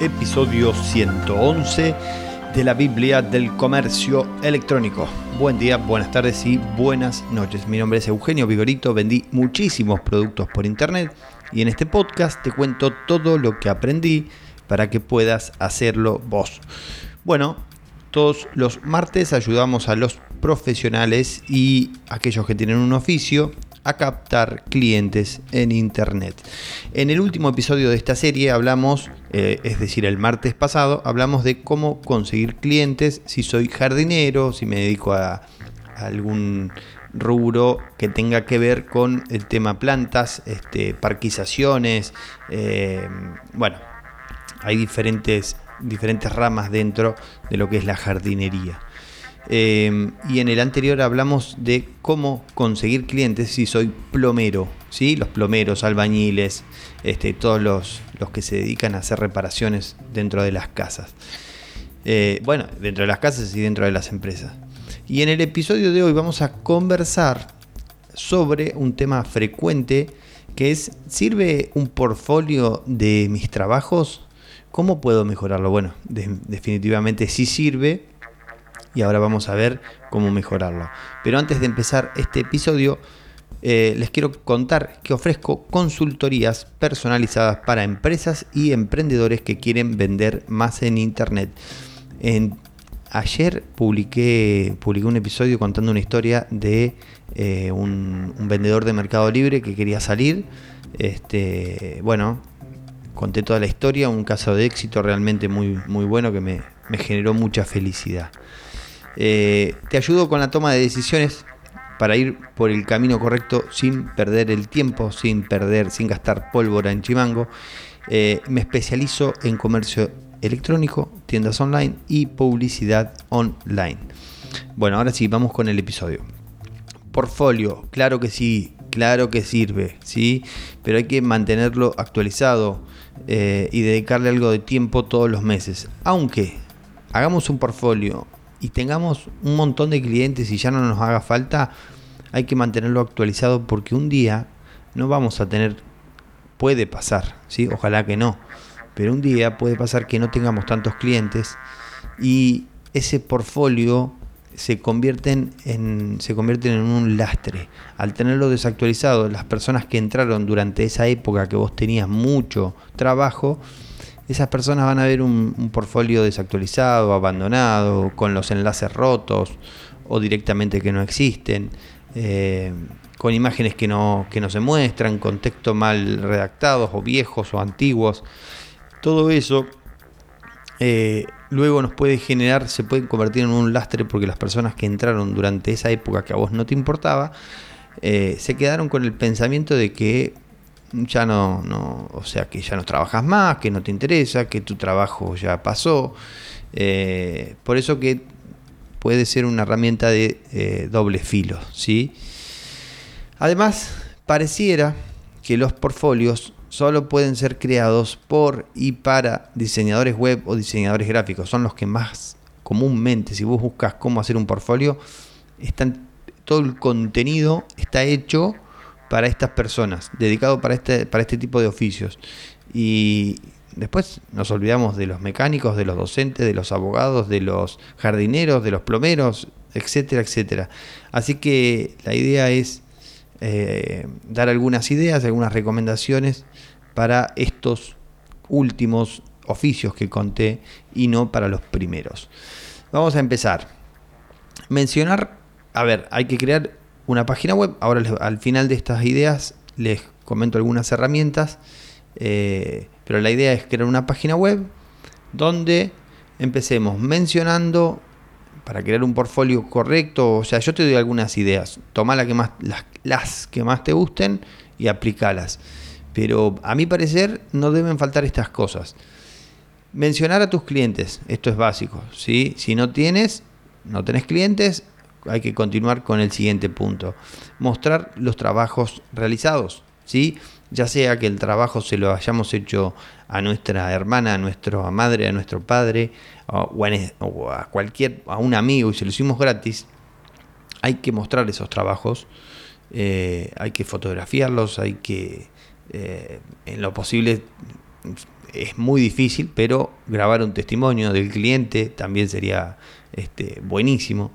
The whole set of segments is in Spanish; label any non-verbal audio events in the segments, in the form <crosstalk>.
episodio 111 de la Biblia del Comercio Electrónico. Buen día, buenas tardes y buenas noches. Mi nombre es Eugenio Vigorito, vendí muchísimos productos por internet y en este podcast te cuento todo lo que aprendí para que puedas hacerlo vos. Bueno, todos los martes ayudamos a los profesionales y aquellos que tienen un oficio a captar clientes en Internet. En el último episodio de esta serie hablamos, eh, es decir, el martes pasado, hablamos de cómo conseguir clientes si soy jardinero, si me dedico a, algún rubro que tenga que ver con el tema plantas, este, parquizaciones, eh, bueno, hay diferentes, diferentes ramas dentro de lo que es la jardinería. Em, y en el anterior hablamos de cómo conseguir clientes si soy plomero, ¿sí? los plomeros, albañiles, este, todos los, los que se dedican a hacer reparaciones dentro de las casas. Eh, bueno, dentro de las casas y dentro de las empresas. Y en el episodio de hoy vamos a conversar sobre un tema frecuente que es, ¿sirve un portfolio de mis trabajos? ¿Cómo puedo mejorarlo? Bueno, definitivamente sí sirve y ahora vamos a ver cómo mejorarlo. Pero antes de empezar este episodio, eh, les quiero contar que ofrezco consultorías personalizadas para empresas y emprendedores que quieren vender más en Internet. En, ayer publiqué, publiqué un episodio contando una historia de eh, un, vendedor de Mercado Libre que quería salir. Este, bueno, conté toda la historia, un caso de éxito realmente muy, muy bueno que me, me generó mucha felicidad. Eh, te ayudo con la toma de decisiones para ir por el camino correcto sin perder el tiempo, sin perder, sin gastar pólvora en chimango. Eh, me especializo en comercio electrónico, tiendas online y publicidad online. Bueno, ahora sí, vamos con el episodio. Portfolio, claro que sí, claro que sirve, sí, pero hay que mantenerlo actualizado eh, y dedicarle algo de tiempo todos los meses. Aunque hagamos un portfolio y tengamos un montón de clientes y ya no nos haga falta, hay que mantenerlo actualizado porque un día no vamos a tener, puede pasar, ¿sí? ojalá que no, pero un día puede pasar que no tengamos tantos clientes y ese portfolio se convierten en se convierten en un lastre. Al tenerlo desactualizado, las personas que entraron durante esa época que vos tenías mucho trabajo, esas personas van a ver un, portfolio desactualizado, abandonado, con los enlaces rotos o directamente que no existen, eh, con imágenes que no, que no se muestran, con texto mal redactados o viejos o antiguos. Todo eso eh, luego nos puede generar, se puede convertir en un lastre porque las personas que entraron durante esa época que a vos no te importaba, eh, se quedaron con el pensamiento de que ya no, no, o sea, que ya no trabajas más, que no te interesa, que tu trabajo ya pasó. Eh, por eso que puede ser una herramienta de eh, doble filo, ¿sí? Además, pareciera que los portfolios solo pueden ser creados por y para diseñadores web o diseñadores gráficos. Son los que más comúnmente, si vos buscas cómo hacer un portfolio, están, todo el contenido está hecho para estas personas, dedicado para este, para este tipo de oficios. Y después nos olvidamos de los mecánicos, de los docentes, de los abogados, de los jardineros, de los plomeros, etcétera, etcétera. Así que la idea es eh, dar algunas ideas, algunas recomendaciones para estos últimos oficios que conté y no para los primeros. Vamos a empezar. Mencionar, a ver, hay que crear una página web. Ahora al final de estas ideas les comento algunas herramientas, eh, pero la idea es crear una página web donde empecemos mencionando para crear un portfolio correcto, o sea, yo te doy algunas ideas, toma la que más, las, que más te gusten y aplicalas. Pero a mi parecer no deben faltar estas cosas. Mencionar a tus clientes, esto es básico. ¿sí? Si no tienes, no tenés clientes, hay que continuar con el siguiente punto. Mostrar los trabajos realizados, ¿sí? Ya sea que el trabajo se lo hayamos hecho a nuestra hermana, a nuestra madre, a nuestro padre o a cualquier, a un amigo y se lo hicimos gratis, hay que mostrar esos trabajos, eh, hay que fotografiarlos, hay que, eh, en lo posible, es muy difícil, pero grabar un testimonio del cliente también sería este, buenísimo.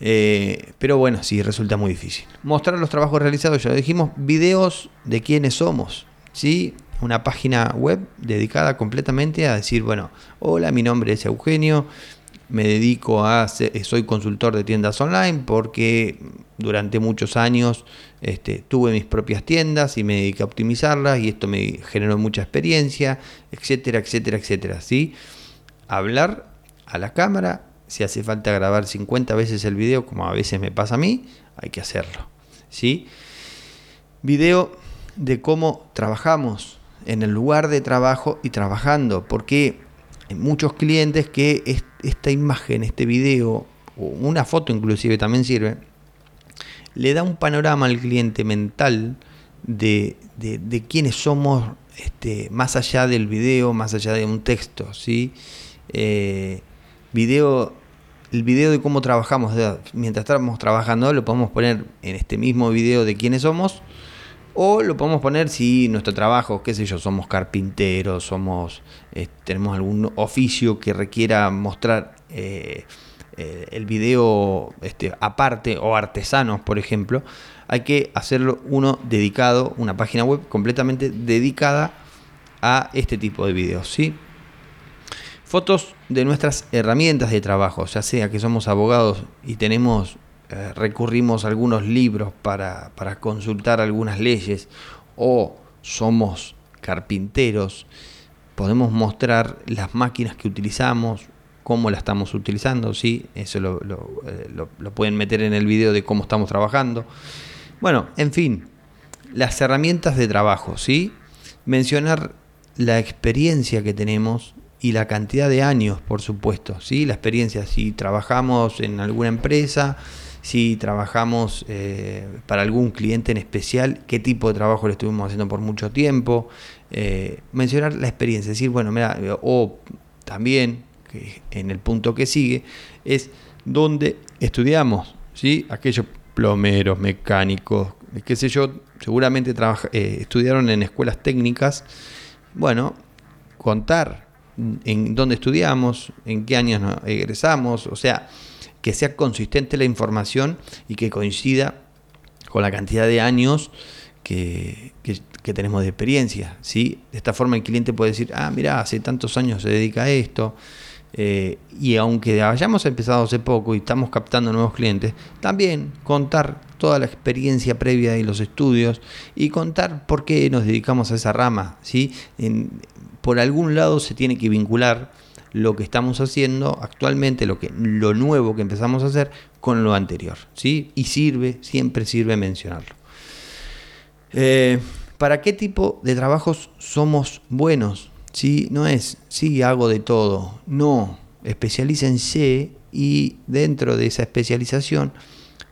Eh, pero bueno, sí, resulta muy difícil. Mostrar los trabajos realizados, ya lo dijimos, videos de quiénes somos, ¿sí? Una página web dedicada completamente a decir, bueno, hola, mi nombre es Eugenio, me dedico a, soy consultor de tiendas online porque durante muchos años este, tuve mis propias tiendas y me dediqué a optimizarlas y esto me generó mucha experiencia, etcétera, etcétera, etcétera. ¿sí? Hablar a la cámara, si hace falta grabar 50 veces el video, como a veces me pasa a mí, hay que hacerlo. ¿sí? Video de cómo trabajamos en el lugar de trabajo y trabajando, porque hay muchos clientes que esta imagen, este video, o una foto inclusive también sirve, le da un panorama al cliente mental de, de, quiénes somos este, más allá del video, más allá de un texto, ¿sí? Eh, video, el video de cómo trabajamos, mientras estamos trabajando, lo podemos poner en este mismo video de quiénes somos, o lo podemos poner si nuestro trabajo, qué sé yo, somos carpinteros, somos, eh, tenemos algún oficio que requiera mostrar eh, eh, el video este, aparte o artesanos, por ejemplo, hay que hacerlo uno dedicado, una página web completamente dedicada a este tipo de videos, ¿sí? Fotos de nuestras herramientas de trabajo, ya sea que somos abogados y tenemos, eh, recurrimos a algunos libros para, para consultar algunas leyes, o somos carpinteros, podemos mostrar las máquinas que utilizamos, cómo la estamos utilizando, ¿sí? Eso eh, lo, pueden meter en el video de cómo estamos trabajando. Bueno, en fin, las herramientas de trabajo, ¿sí? Mencionar la experiencia que tenemos y la cantidad de años, por supuesto, ¿sí? La experiencia, si trabajamos en alguna empresa, si trabajamos eh, para algún cliente en especial, qué tipo de trabajo le estuvimos haciendo por mucho tiempo, eh, mencionar la experiencia, decir, bueno, mira, o también en el punto que sigue, es donde estudiamos, ¿sí? Aquellos plomeros, mecánicos, qué sé yo, seguramente eh, estudiaron en escuelas técnicas. Bueno, contar en dónde estudiamos, en qué años egresamos, o sea, que sea consistente la información y que coincida con la cantidad de años que, que, tenemos de experiencia. ¿sí? De esta forma el cliente puede decir, ah, mira, hace tantos años se dedica a esto, eh, y aunque hayamos empezado hace poco y estamos captando nuevos clientes, también contar toda la experiencia previa y los estudios y contar por qué nos dedicamos a esa rama. ¿sí? Por algún lado se tiene que vincular lo que estamos haciendo actualmente, lo, que, lo nuevo que empezamos a hacer, con lo anterior. ¿sí? Y sirve, siempre sirve mencionarlo. Eh, ¿Para qué tipo de trabajos somos buenos? ¿sí? No es, sí, hago de todo. No, especialícense y dentro de esa especialización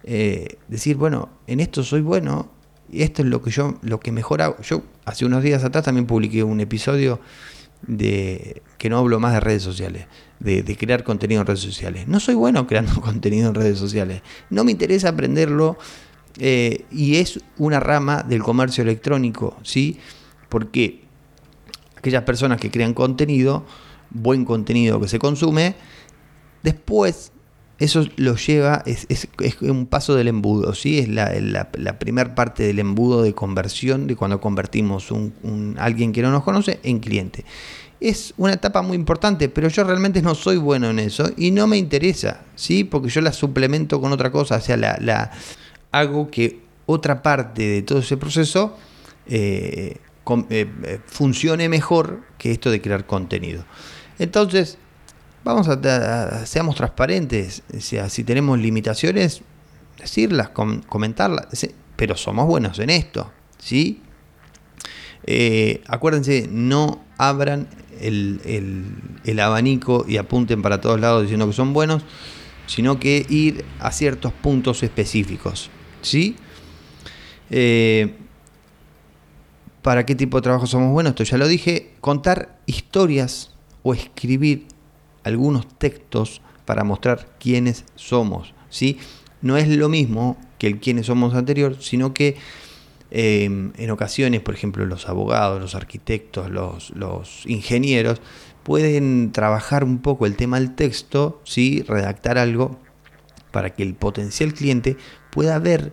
eh, decir, bueno, en esto soy bueno esto es lo que yo, lo que mejor hago. Yo hace unos días atrás también publiqué un episodio de que no hablo más de redes sociales, de, crear contenido en redes sociales. No soy bueno creando <laughs> contenido en redes sociales. No me interesa aprenderlo eh, y es una rama del comercio electrónico, ¿sí? Porque aquellas personas que crean contenido, buen contenido que se consume, después eso lo lleva, es, un paso del embudo, ¿sí? es la, la, primera parte del embudo de conversión de cuando convertimos un, alguien que no nos conoce en cliente. Es una etapa muy importante, pero yo realmente no soy bueno en eso y no me interesa, ¿sí? porque yo la suplemento con otra cosa, o sea, la, hago que otra parte de todo ese proceso eh, eh, eh, funcione mejor que esto de crear contenido. Entonces, vamos a, seamos transparentes, sea, si tenemos limitaciones, decirlas, comentarlas, pero somos buenos en esto, ¿sí? Eh, acuérdense, no abran el, abanico y apunten para todos lados diciendo que son buenos, sino que ir a ciertos puntos específicos, ¿sí? para qué tipo de trabajo somos buenos, esto ya lo dije, contar historias o escribir algunos textos para mostrar quiénes somos, ¿sí? No es lo mismo que el quiénes somos anterior, sino que Em, en ocasiones, por ejemplo, los abogados, los arquitectos, los, ingenieros, pueden trabajar un poco el tema del texto, ¿sí? redactar algo para que el potencial cliente pueda ver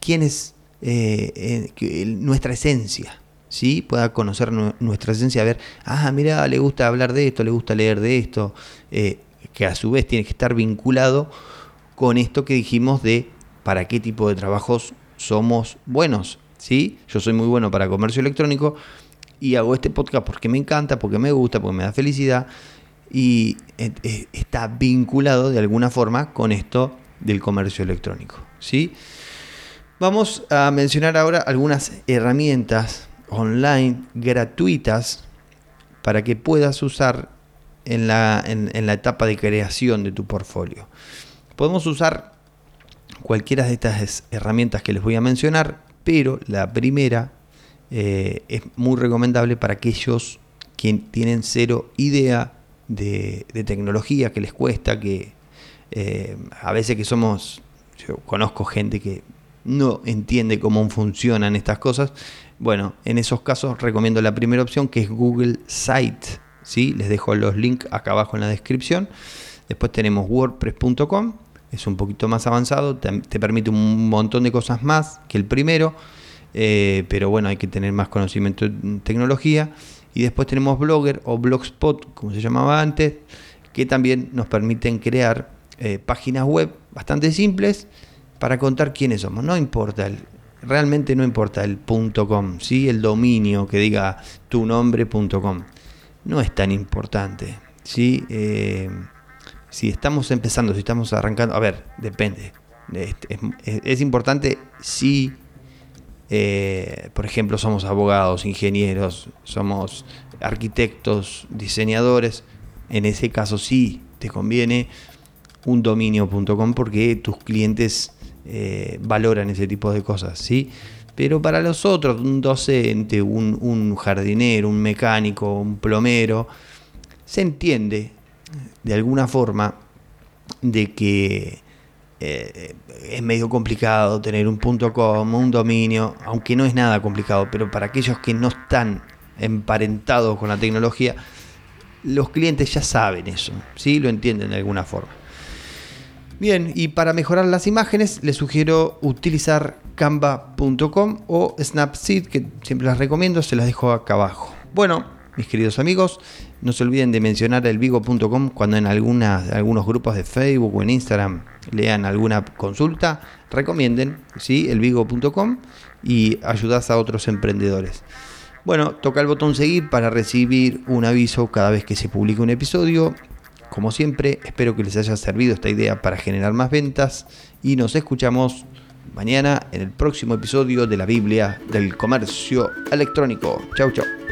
quién es eh, nuestra esencia, ¿sí? pueda conocer nuestra esencia, ver, ah, mira, le gusta hablar de esto, le gusta leer de esto, eh, que a su vez tiene que estar vinculado con esto que dijimos de para qué tipo de trabajos somos buenos. ¿sí? Yo soy muy bueno para comercio electrónico, y hago este podcast porque me encanta, porque me gusta, porque me da felicidad y eh, eh, está vinculado de alguna forma con esto del comercio electrónico. ¿sí? Vamos a mencionar ahora algunas herramientas online gratuitas para que puedas usar en la, en la etapa de creación de tu portfolio. Podemos usar cualquiera de estas herramientas que les voy a mencionar, pero la primera eh, es muy recomendable para aquellos que tienen cero idea de, tecnología, que les cuesta, que eh, a veces que somos, yo conozco gente que no entiende cómo funcionan estas cosas. Bueno, en esos casos recomiendo la primera opción que es Google Site. ¿sí? Les dejo los links acá abajo en la descripción. Después tenemos wordpress.com, es un poquito más avanzado, te permite un montón de cosas más que el primero. Eh, pero bueno, hay que tener más conocimiento en tecnología. Y después tenemos Blogger o Blogspot, como se llamaba antes, que también nos permiten crear eh, páginas web bastante simples para contar quiénes somos. No importa, realmente no importa el .com, ¿sí? el dominio que diga tu nombre.com. No es tan importante. ¿sí? Eh, si estamos empezando, si estamos arrancando, a ver, depende. Es importante si eh, por ejemplo, somos abogados, ingenieros, somos arquitectos, diseñadores. En ese caso sí te conviene un dominio.com porque tus clientes eh, valoran ese tipo de cosas, ¿sí? Pero para los otros, un docente, un, un jardinero, un mecánico, un plomero, se entiende de alguna forma de que eh, es medio complicado tener un punto com, un dominio, aunque no es nada complicado, pero para aquellos que no están emparentados con la tecnología, los clientes ya saben eso, ¿sí? lo entienden de alguna forma. Bien, y para mejorar las imágenes les sugiero utilizar canva.com o Snapseed, que siempre las recomiendo, se las dejo acá abajo. Bueno, mis queridos amigos, no se olviden de mencionar el vigo.com cuando en algunos grupos de Facebook o en Instagram lean alguna consulta, recomienden ¿sí? el vigo.com y ayudas a otros emprendedores. Bueno, toca el botón seguir para recibir un aviso cada vez que se publique un episodio. Como siempre, espero que les haya servido esta idea para generar más ventas y nos escuchamos mañana en el próximo episodio de la Biblia del Comercio Electrónico. Chau, chau.